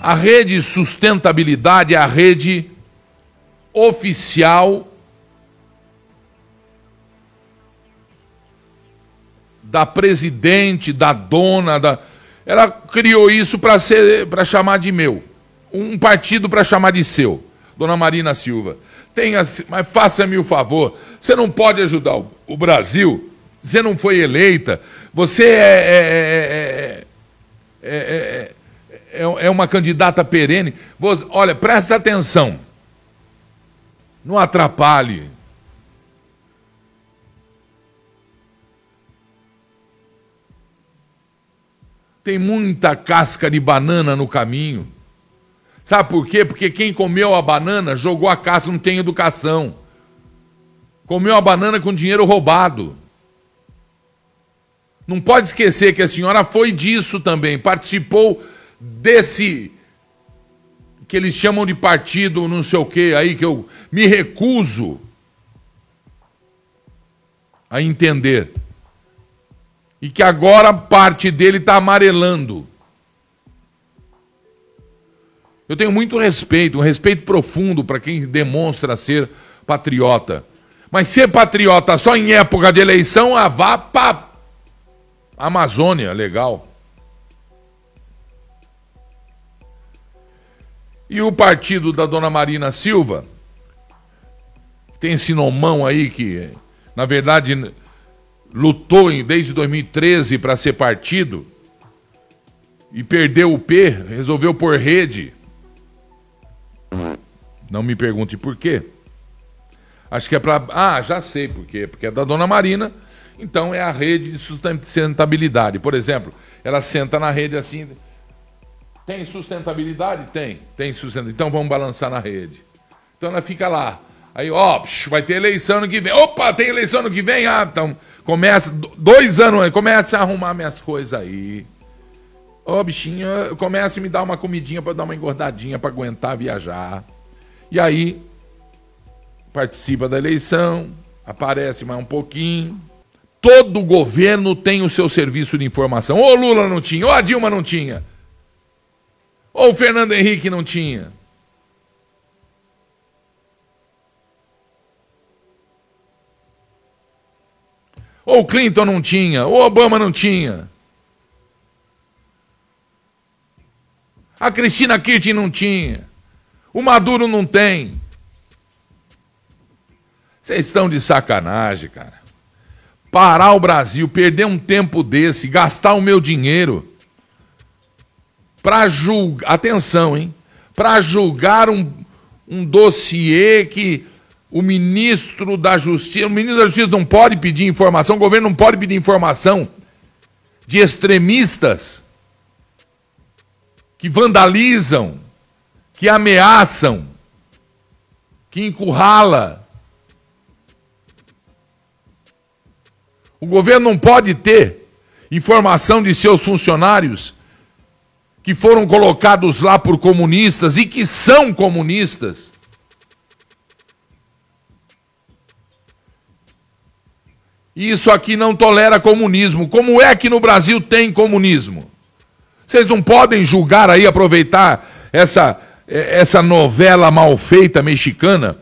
A rede sustentabilidade é a rede oficial da presidente, da dona, da ela criou isso para ser para chamar de meu, um partido para chamar de seu. Dona Marina Silva, tenha, mas faça-me o favor, você não pode ajudar o, o, Brasil, você não foi eleita, você é, é, é, é, uma candidata perene. Você, olha, presta atenção, não atrapalhe. Tem muita casca de banana no caminho. Sabe por quê? Porque quem comeu a banana jogou a casca, não tem educação. Comeu a banana com dinheiro roubado. Não pode esquecer que a senhora foi disso também, participou desse que eles chamam de partido não sei o que aí que eu me recuso a entender e que agora parte dele está amarelando. Eu tenho muito respeito, um respeito profundo para quem demonstra ser patriota. Mas ser patriota só em época de eleição, ah, vá para Amazônia, legal. E o partido da dona Marina Silva, tem esse nomão aí que, na verdade, lutou desde 2013 para ser partido e perdeu o P, resolveu pôr rede. Não me pergunte por quê. Acho que é para. Ah, já sei por quê. Porque é da dona Marina, então é a rede de sustentabilidade. Por exemplo, ela senta na rede assim. Tem sustentabilidade? Tem. Tem sustentabilidade. Então vamos balançar na rede. Então ela fica lá. Aí, ó, vai ter eleição no que vem. Opa, tem eleição no que vem? Ah, então Começa, dois anos, começa a arrumar minhas coisas aí. Ô, bichinho, começa a me dar uma comidinha para dar uma engordadinha para aguentar viajar. E aí, participa da eleição, aparece mais um pouquinho. Todo governo tem o seu serviço de informação. Ou Lula não tinha, ou a Dilma não tinha. Ou o Fernando Henrique não tinha. Ou o Clinton não tinha, ou Obama não tinha. A Cristina Kirchner não tinha. O Maduro não tem. Vocês estão de sacanagem, cara. Parar o Brasil, perder um tempo desse, gastar o meu dinheiro para julgar. Atenção, hein? Para julgar um, um dossiê que o ministro da Justiça, o ministro da Justiça não pode pedir informação, o governo não pode pedir informação de extremistas que vandalizam, que ameaçam, que encurrala. O governo não pode ter informação de seus funcionários que foram colocados lá por comunistas e que são comunistas Isso aqui não tolera comunismo. Como é que no Brasil tem comunismo? Vocês não podem julgar aí, aproveitar essa, essa novela mal feita mexicana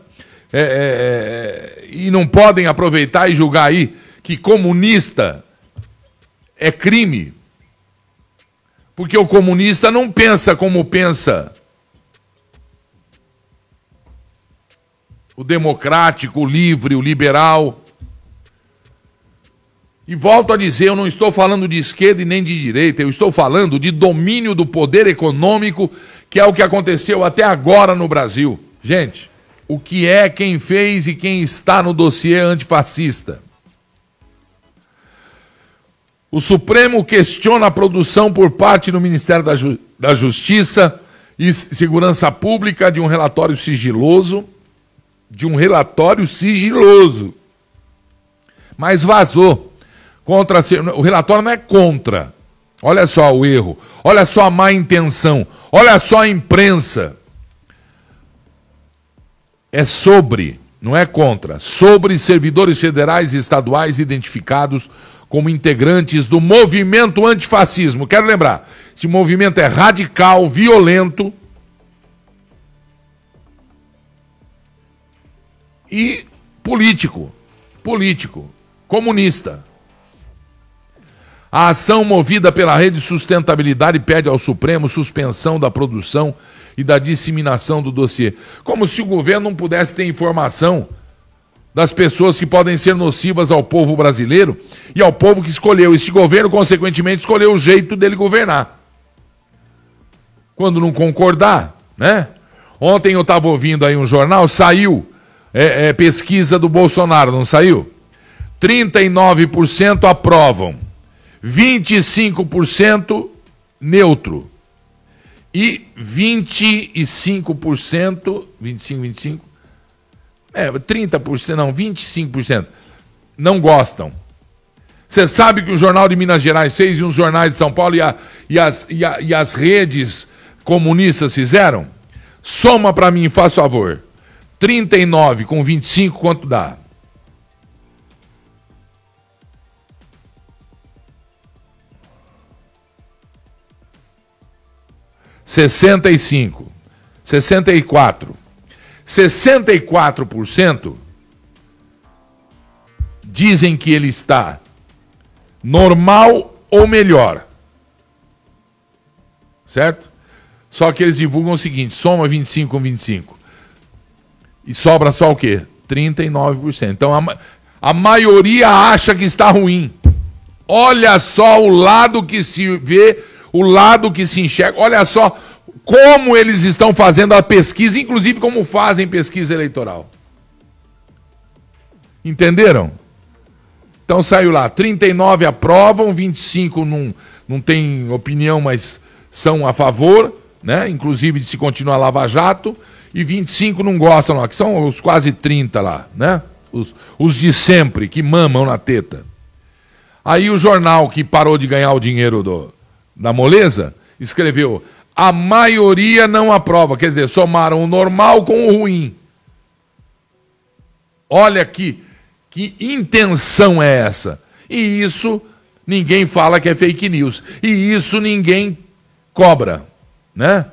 é, é, é, e não podem aproveitar e julgar aí que comunista é crime. Porque o comunista não pensa como pensa o democrático, o livre, o liberal. E volto a dizer, eu não estou falando de esquerda e nem de direita, eu estou falando de domínio do poder econômico, que é o que aconteceu até agora no Brasil. Gente, o que é quem fez e quem está no dossiê antifascista? O Supremo questiona a produção por parte do Ministério da, Ju da Justiça e Segurança Pública de um relatório sigiloso, de um relatório sigiloso, mas vazou Contra, o relatório não é contra. Olha só o erro. Olha só a má intenção. Olha só a imprensa. É sobre não é contra, sobre servidores federais e estaduais identificados como integrantes do movimento antifascismo. Quero lembrar, esse movimento é radical, violento e político. Político. Comunista. A ação movida pela Rede Sustentabilidade pede ao Supremo suspensão da produção e da disseminação do dossiê. Como se o governo não pudesse ter informação das pessoas que podem ser nocivas ao povo brasileiro e ao povo que escolheu. Este governo, consequentemente, escolheu o jeito dele governar. Quando não concordar, né? Ontem eu estava ouvindo aí um jornal, saiu é, é, pesquisa do Bolsonaro, não saiu? 39% aprovam, 25% neutro e 25%, 25, 25, é, 30%, não, 25% não gostam. Você sabe que o Jornal de Minas Gerais fez e os jornais de São Paulo e, a, e, as, e, a, e as redes comunistas fizeram? Soma para mim, faz favor. 39 com 25, quanto dá? 65, 64. 64% dizem que ele está normal ou melhor. Certo? Só que eles divulgam o seguinte: soma 25 com 25. E sobra só o quê? 39%. Então a, a maioria acha que está ruim. Olha só o lado que se vê o lado que se enxerga. Olha só como eles estão fazendo a pesquisa, inclusive como fazem pesquisa eleitoral. Entenderam? Então saiu lá, 39 aprovam, 25 não, não tem opinião, mas são a favor, né? inclusive de se continuar Lava Jato, e 25 não gostam lá, que são os quase 30 lá, né? Os, os de sempre, que mamam na teta. Aí o jornal que parou de ganhar o dinheiro do, da moleza escreveu: a maioria não aprova, quer dizer, somaram o normal com o ruim. Olha que que intenção é essa? E isso ninguém fala que é fake news. E isso ninguém cobra, né?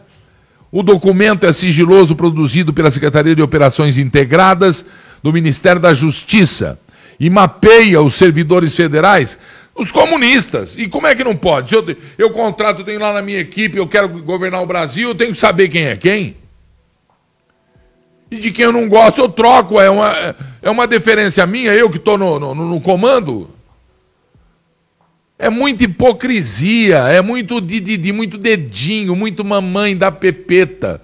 O documento é sigiloso produzido pela Secretaria de Operações Integradas do Ministério da Justiça e mapeia os servidores federais, os comunistas. E como é que não pode? Eu, eu contrato, tenho lá na minha equipe, eu quero governar o Brasil, eu tenho que saber quem é quem. E de quem eu não gosto, eu troco. É uma, é uma deferência minha, eu que estou no, no, no, comando. É muita hipocrisia, é muito de muito dedinho, muito mamãe da pepeta.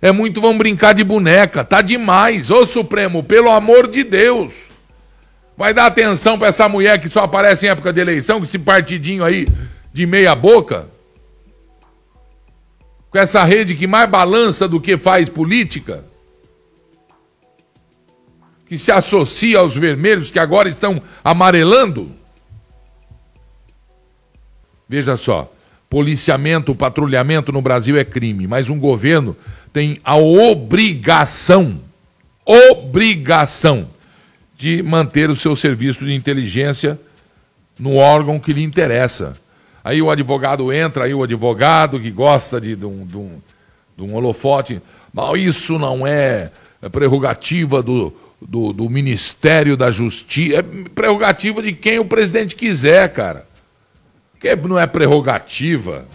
É muito vamos brincar de boneca. Tá demais. Ô Supremo, pelo amor de Deus. Vai dar atenção para essa mulher que só aparece em época de eleição, com esse partidinho aí de meia boca? Com essa rede que mais balança do que faz política? que se associa aos vermelhos que agora estão amarelando? Veja só, policiamento, patrulhamento no Brasil é crime, mas um governo tem a obrigação, obrigação de manter o seu serviço de inteligência no órgão que lhe interessa. Aí o advogado entra, aí o advogado que gosta de, de, um, de, um, de um holofote, mas isso não é prerrogativa do, do, do Ministério da Justiça. É prerrogativa de quem o presidente quiser, cara. Que não é prerrogativa.